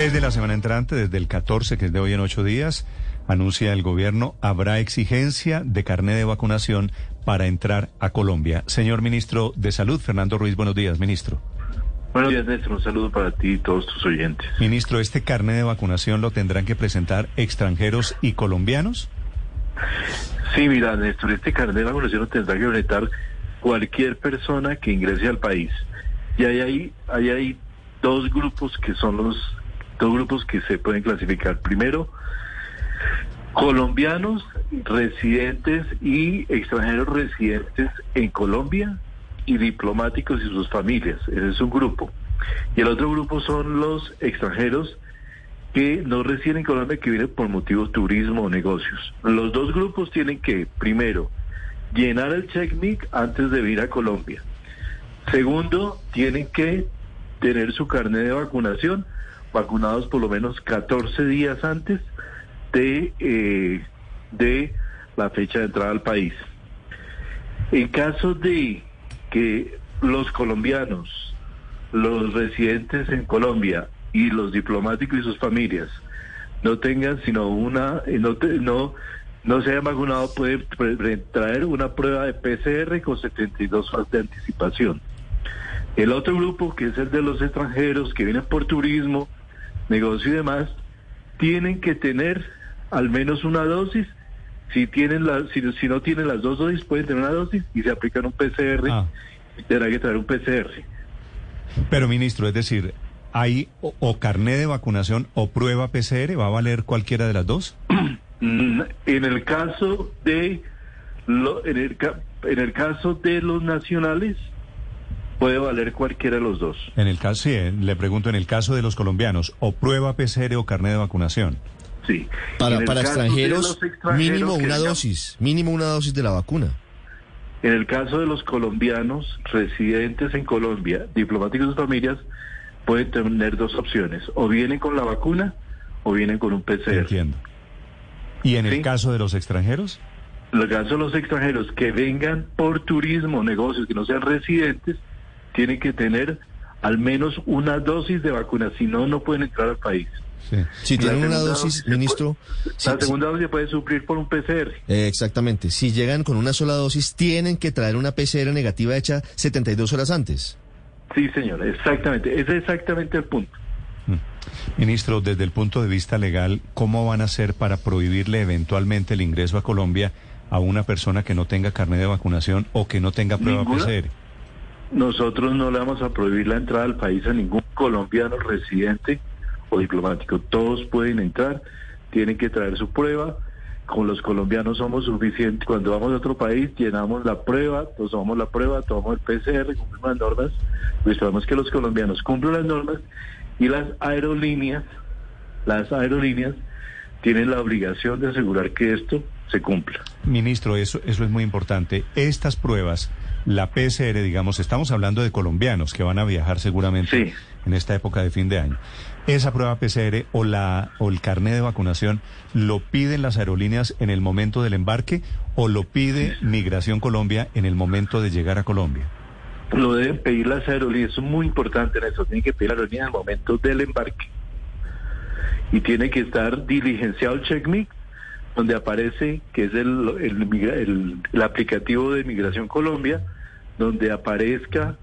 Desde la semana entrante, desde el 14, que es de hoy en ocho días, anuncia el gobierno, habrá exigencia de carné de vacunación para entrar a Colombia. Señor ministro de Salud, Fernando Ruiz, buenos días, ministro. Buenos días, Néstor. Un saludo para ti y todos tus oyentes. Ministro, ¿este carné de vacunación lo tendrán que presentar extranjeros y colombianos? Sí, mira, Néstor, este carnet de vacunación lo tendrá que presentar cualquier persona que ingrese al país. Y ahí hay, ahí hay dos grupos que son los dos grupos que se pueden clasificar. Primero, colombianos residentes y extranjeros residentes en Colombia y diplomáticos y sus familias. Ese es un grupo. Y el otro grupo son los extranjeros que no residen en Colombia, que vienen por motivos turismo o negocios. Los dos grupos tienen que, primero, llenar el checkmate antes de ir a Colombia. Segundo, tienen que tener su carnet de vacunación, vacunados por lo menos 14 días antes de, eh, de la fecha de entrada al país. En caso de que los colombianos, los residentes en Colombia y los diplomáticos y sus familias no tengan sino una, eh, no, no, no se hayan vacunado, puede traer una prueba de PCR con 72 horas de anticipación. El otro grupo, que es el de los extranjeros que vienen por turismo, negocio y demás, tienen que tener al menos una dosis. Si tienen la, si, si no tienen las dos dosis, pueden tener una dosis y se aplican un PCR. Ah. Tendrá que traer un PCR. Pero, ministro, es decir, ¿hay o, o carné de vacunación o prueba PCR? ¿Va a valer cualquiera de las dos? En el caso de lo, en, el, en el caso de los nacionales puede valer cualquiera de los dos. En el caso, sí, eh, le pregunto, en el caso de los colombianos, ¿o prueba PCR o carné de vacunación? Sí. Para, de extranjeros, mínimo una dosis, mínimo una dosis de la vacuna. En el caso de los colombianos residentes en Colombia, diplomáticos y sus familias, pueden tener dos opciones. O vienen con la vacuna o vienen con un PCR. Entiendo. ¿Y en el caso de los extranjeros? En el caso de los extranjeros que vengan por turismo, negocios, que no sean residentes, tienen que tener al menos una dosis de vacuna, si no, no pueden entrar al país. Sí. Si tienen una dosis, ministro, puede- si- la segunda dosis se puede suplir por un PCR. eh, exactamente, si llegan con una sola dosis, tienen que traer una PCR negativa hecha 72 horas antes. Sí, señor, exactamente. Ese es exactamente el punto. Ministro, desde el punto de vista legal, ¿cómo van a hacer para prohibirle eventualmente el ingreso a Colombia a una persona que no tenga carnet de vacunación o que no tenga prueba Ninguna. PCR? Nosotros no le vamos a prohibir la entrada al país a ningún colombiano residente o diplomático. Todos pueden entrar, tienen que traer su prueba. Con los colombianos somos suficientes. Cuando vamos a otro país, llenamos la prueba, tomamos la prueba, tomamos el PCR, cumplimos las normas. Pues esperamos que los colombianos cumplan las normas y las aerolíneas, las aerolíneas tienen la obligación de asegurar que esto se cumpla. Ministro, eso, eso es muy importante. Estas pruebas, la PCR, digamos, estamos hablando de colombianos que van a viajar seguramente Sí. en esta época de fin de año. Esa prueba PCR o, la, o el carnet de vacunación, ¿lo piden las aerolíneas en el momento del embarque o lo pide Migración Colombia en el momento de llegar a Colombia? Lo deben pedir las aerolíneas, es muy importante en eso, tienen que pedir la aerolínea al momento del embarque. Y tiene que estar diligenciado el checkmate, donde aparece, que es el, el, el- el aplicativo de Migración Colombia, donde aparezca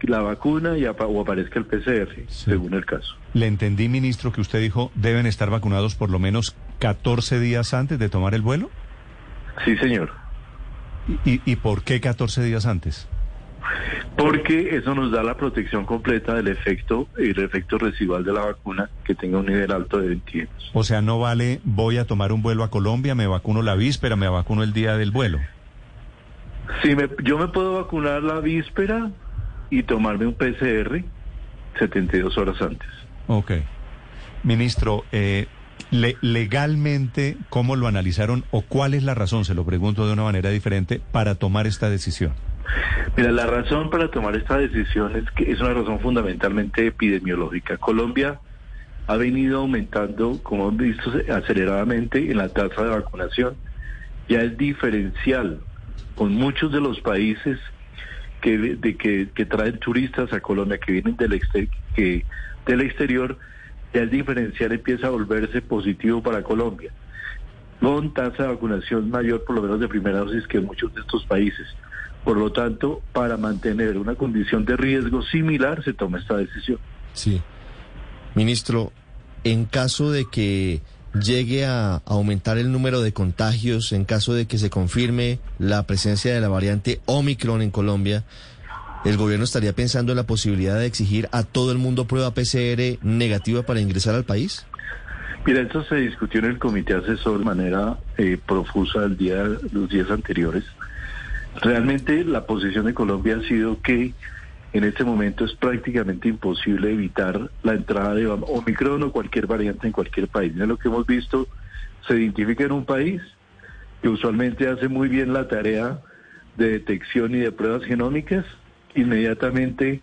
la vacuna y apa- o aparezca el PCR, Sí. según el caso. Le entendí, ministro, que usted dijo deben estar vacunados por lo menos 14 días antes de tomar el vuelo. Sí, señor. ¿Y, y por qué 14 días antes? Porque eso nos da la protección completa del efecto, el efecto residual de la vacuna que tenga un nivel alto de 20 O sea, no vale, voy a tomar un vuelo a Colombia, me vacuno la víspera, me vacuno el día del vuelo. Sí, me, yo me puedo vacunar la víspera y tomarme un PCR 72 horas antes. Ok. Ministro, eh, le- legalmente, ¿cómo lo analizaron o cuál es la razón, se lo pregunto de una manera diferente, para tomar esta decisión? Mira, la razón para tomar esta decisión es que es una razón fundamentalmente epidemiológica. Colombia ha venido aumentando, como hemos visto, aceleradamente en la tasa de vacunación. Ya es diferencial con muchos de los países que, de que, traen turistas a Colombia, que vienen del, exter- que, del exterior, ya el diferencial empieza a volverse positivo para Colombia, con tasa de vacunación mayor, por lo menos de primera dosis, que muchos de estos países. Por lo tanto, para mantener una condición de riesgo similar, se toma esta decisión. Sí. Ministro, en caso de que llegue a aumentar el número de contagios, en caso de que se confirme la presencia de la variante Omicron en Colombia, ¿el gobierno estaría pensando en la posibilidad de exigir a todo el mundo prueba PCR negativa para ingresar al país? Mira, esto se discutió en el comité asesor de manera eh, profusa el día, los días anteriores. Realmente la posición de Colombia ha sido que en este momento es prácticamente imposible evitar la entrada de Omicron o cualquier variante en cualquier país. Lo que hemos visto, se identifica en un país que usualmente hace muy bien la tarea de detección y de pruebas genómicas, inmediatamente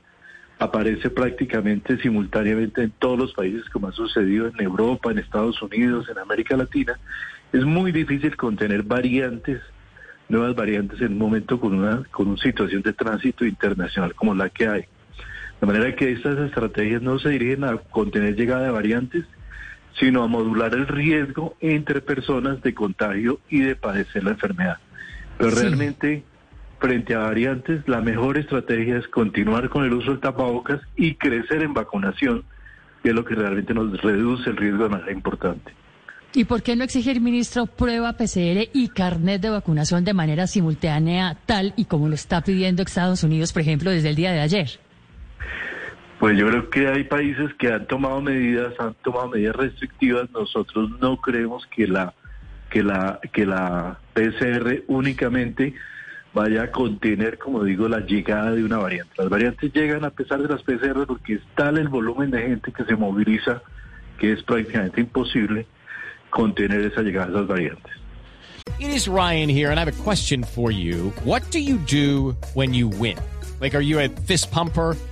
aparece prácticamente simultáneamente en todos los países como ha sucedido en Europa, en Estados Unidos, en América Latina. Es muy difícil contener variantes, nuevas variantes en un momento con una, con una situación de tránsito internacional como la que hay. De manera que estas estrategias no se dirigen a contener llegada de variantes, sino a modular el riesgo entre personas de contagio y de padecer la enfermedad. Pero Sí. realmente, frente a variantes, la mejor estrategia es continuar con el uso del tapabocas y crecer en vacunación, que es lo que realmente nos reduce el riesgo de manera importante. ¿Y por qué no exigir, ministro, prueba PCR y carnet de vacunación de manera simultánea, tal y como lo está pidiendo Estados Unidos, por ejemplo, desde el día de ayer? Pues yo creo que hay países que han tomado medidas, han tomado medidas restrictivas. Nosotros no creemos que la que la que la PCR únicamente vaya a contener, como digo, la llegada de una variante. Las variantes llegan a pesar de las PCR porque es tal el volumen de gente que se moviliza que es prácticamente imposible contener esa llegada de esas variantes. It is Ryan here, and I have a question for you. What do you do when you win? Like, are you a fist pumper?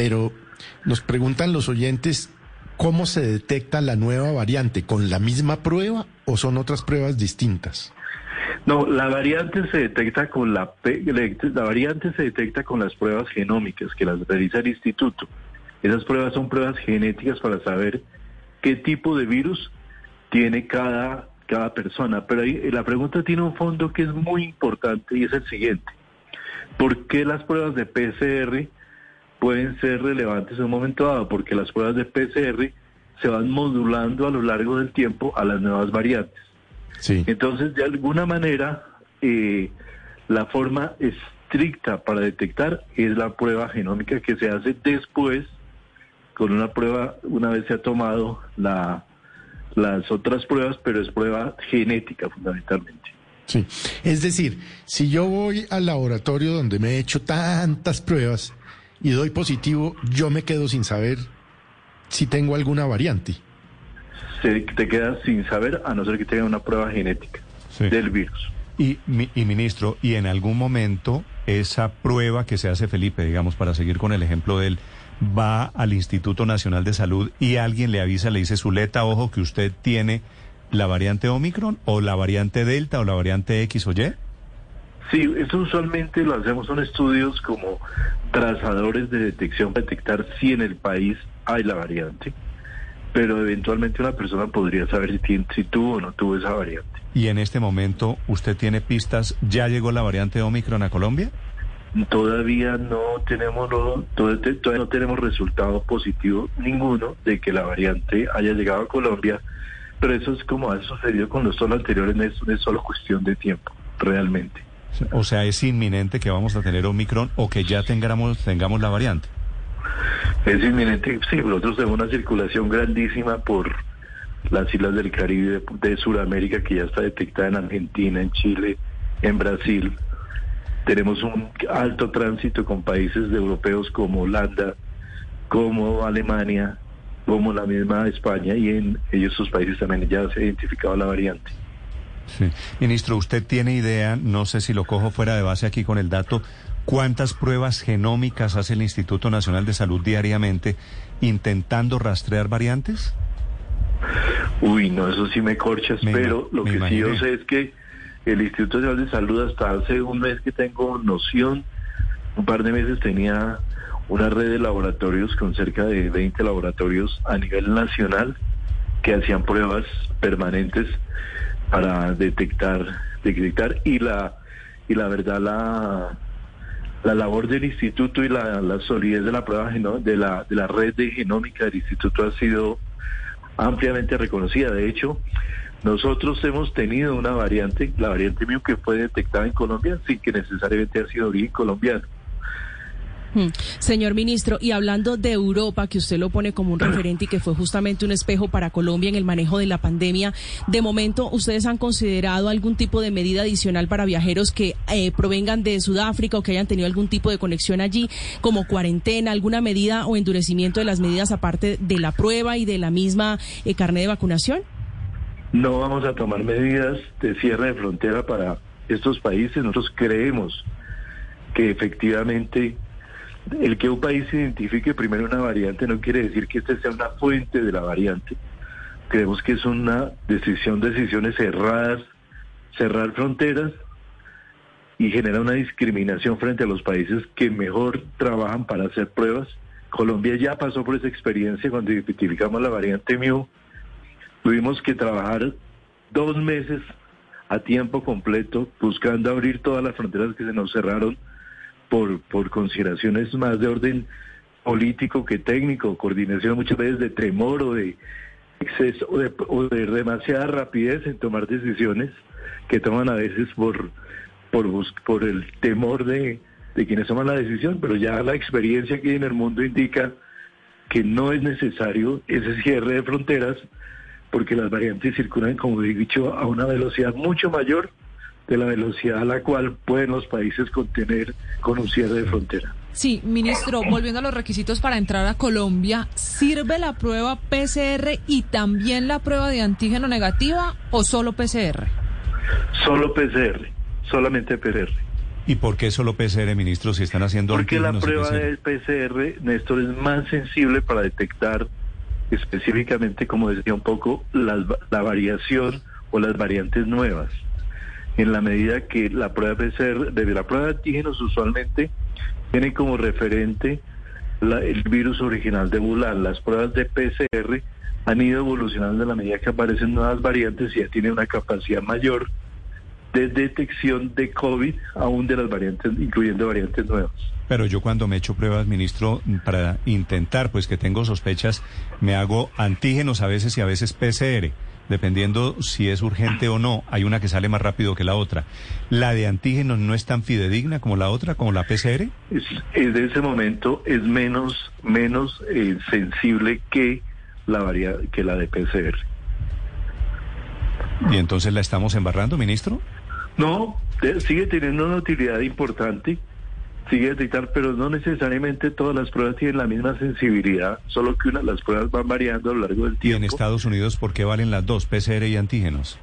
pero nos preguntan los oyentes cómo se detecta la nueva variante, ¿con la misma prueba o son otras pruebas distintas? No, la variante se detecta con la, la variante se detecta con las pruebas genómicas que las realiza el instituto. Esas pruebas son pruebas genéticas para saber qué tipo de virus tiene cada, cada persona. Pero ahí, la pregunta tiene un fondo que es muy importante y es el siguiente. ¿Por qué las pruebas de PCR pueden ser relevantes en un momento dado? Porque las pruebas de PCR se van modulando a lo largo del tiempo a las nuevas variantes. Sí. Entonces, de alguna manera, eh, la forma estricta para detectar es la prueba genómica que se hace después con una prueba, una vez se ha tomado la, las otras pruebas, pero es prueba genética fundamentalmente. Sí. Es decir, si yo voy al laboratorio donde me he hecho tantas pruebas y doy positivo, yo me quedo sin saber si tengo alguna variante. Se, te quedas sin saber a no ser que tenga una prueba genética Sí. del virus. Y, mi- y ministro, y en algún momento esa prueba que se hace Felipe, digamos, para seguir con el ejemplo de él, va al Instituto Nacional de Salud y alguien le avisa, le dice, Zuleta, ojo, que usted tiene la variante Omicron o la variante Delta o la variante X o Y. Sí, eso usualmente lo hacemos son estudios como trazadores de detección para detectar si en el país hay la variante, pero eventualmente una persona podría saber si, tiene, si tuvo o no tuvo esa variante. Y en este momento, ¿usted tiene pistas? ¿Ya llegó la variante Omicron a Colombia? Todavía no tenemos lo- todavía, todavía no tenemos resultado positivo ninguno de que la variante haya llegado a Colombia, pero eso es como ha sucedido con los solos anteriores, no es, es solo cuestión de tiempo, realmente. O sea, es inminente que vamos a tener Omicron o que ya tengamos, tengamos la variante. Es inminente, sí, nosotros tenemos una circulación grandísima por las islas del Caribe, de, Sudamérica, que ya está detectada en Argentina, en Chile, en Brasil. Tenemos un alto tránsito con países europeos como Holanda, como Alemania, como la misma España, y en ellos sus países también ya se ha identificado la variante. Sí. Ministro, ¿usted tiene idea, no sé si lo cojo fuera de base aquí con el dato, cuántas pruebas genómicas hace el Instituto Nacional de Salud diariamente intentando rastrear variantes? Uy, no, eso sí me corchas, Me pero lo que sí yo sé es que el Instituto Nacional de Salud hasta hace un mes que tengo noción, un par de meses tenía una red de laboratorios con cerca de 20 laboratorios a nivel nacional que hacían pruebas permanentes para detectar, detectar y la y la verdad la la labor del instituto y la, la solidez de la prueba de la de la red de genómica del instituto ha sido ampliamente reconocida. De hecho, nosotros hemos tenido una variante, la variante mío que fue detectada en Colombia sin que necesariamente haya sido origen colombiano. Hmm. Señor ministro, y hablando de Europa, que usted lo pone como un referente y que fue justamente un espejo para Colombia en el manejo de la pandemia, de momento, ¿ustedes han considerado algún tipo de medida adicional para viajeros que eh, provengan de Sudáfrica o que hayan tenido algún tipo de conexión allí, como cuarentena, alguna medida o endurecimiento de las medidas aparte de la prueba y de la misma eh, carnet de vacunación? No vamos a tomar medidas de cierre de frontera para estos países. Nosotros creemos que efectivamente el que un país identifique primero una variante no quiere decir que esta sea una fuente de la variante. Creemos que es una decisión, decisiones cerradas, cerrar fronteras y genera una discriminación frente a los países que mejor trabajan para hacer pruebas. Colombia ya pasó por esa experiencia cuando identificamos la variante Mu. Tuvimos que trabajar dos meses a tiempo completo buscando abrir todas las fronteras que se nos cerraron por, por consideraciones más de orden político que técnico, coordinación muchas veces de temor o de exceso o de, o de demasiada rapidez en tomar decisiones que toman a veces por, por, por el temor de, de quienes toman la decisión, pero ya la experiencia que hay en el mundo indica que no es necesario ese cierre de fronteras porque las variantes circulan, como he dicho, a una velocidad mucho mayor de la velocidad a la cual pueden los países contener con un cierre de frontera. Sí, ministro, volviendo a los requisitos para entrar a Colombia, ¿sirve la prueba PCR y también la prueba de antígeno negativa o solo PCR? Solo PCR, solamente PCR. ¿Y por qué solo PCR, ministro, si están haciendo Porque la prueba PCR? del PCR, Néstor, es más sensible para detectar específicamente, como decía un poco, las va- la variación o las variantes nuevas. En la medida que la prueba PCR, de la prueba de antígenos usualmente tiene como referente la- el virus original de Wuhan. Las pruebas de PCR han ido evolucionando en la medida que aparecen nuevas variantes y ya tienen una capacidad mayor de detección de COVID, aún de las variantes, incluyendo variantes nuevas. Pero yo cuando me echo pruebas, ministro, para intentar, pues que tengo sospechas, me hago antígenos a veces y a veces PCR, dependiendo si es urgente o no. Hay una que sale más rápido que la otra. ¿La de antígenos no es tan fidedigna como la otra, como la PCR? es, es de ese momento es menos menos eh, sensible que la varia, que la de PCR. ¿Y entonces la estamos embarrando, ministro? No, de- sigue teniendo una utilidad importante, sigue detectar, pero no necesariamente todas las pruebas tienen la misma sensibilidad, solo que una, las pruebas van variando a lo largo del ¿Y en tiempo. Estados Unidos por qué valen las dos, PCR y antígenos?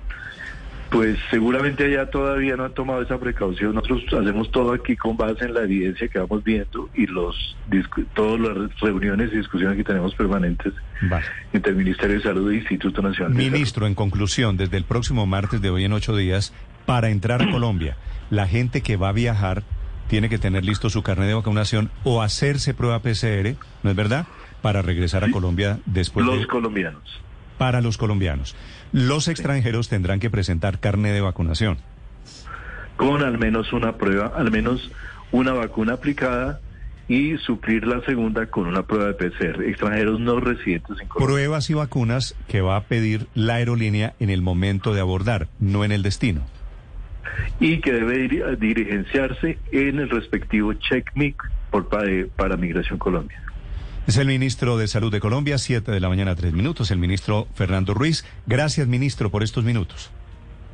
Pues seguramente allá todavía no han tomado esa precaución. Nosotros hacemos todo aquí con base en la evidencia que vamos viendo y los todas las reuniones y discusiones que tenemos permanentes Vale. entre el Ministerio de Salud e Instituto Nacional de Salud. Ministro, en conclusión, desde el próximo martes de hoy en ocho días, para entrar a Colombia, la gente que va a viajar tiene que tener listo su carnet de vacunación o hacerse prueba PCR, ¿no es verdad? Para regresar a Colombia después Los de... colombianos. Para los colombianos. Los extranjeros tendrán que presentar carnet de vacunación. con al menos una prueba, al menos una vacuna aplicada y suplir la segunda con una prueba de PCR. Extranjeros no residentes en Colombia. Pruebas y vacunas que va a pedir la aerolínea en el momento de abordar, no en el destino. Y que debe dir- dirigenciarse en el respectivo check-MIC por, pa- eh, para Migración Colombia. Es el ministro de Salud de Colombia, 7 de la mañana, 3 minutos, el ministro Fernando Ruiz. Gracias, ministro, por estos minutos.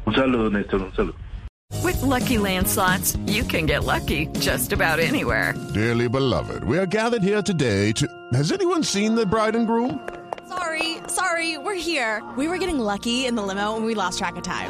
Un saludo, Néstor, un saludo. With Lucky Land slots, you can get lucky just about anywhere. Dearly beloved, we are gathered here today to. Has anyone seen the bride and groom? Sorry, sorry, we're here. We were getting lucky in the limo and we lost track of time.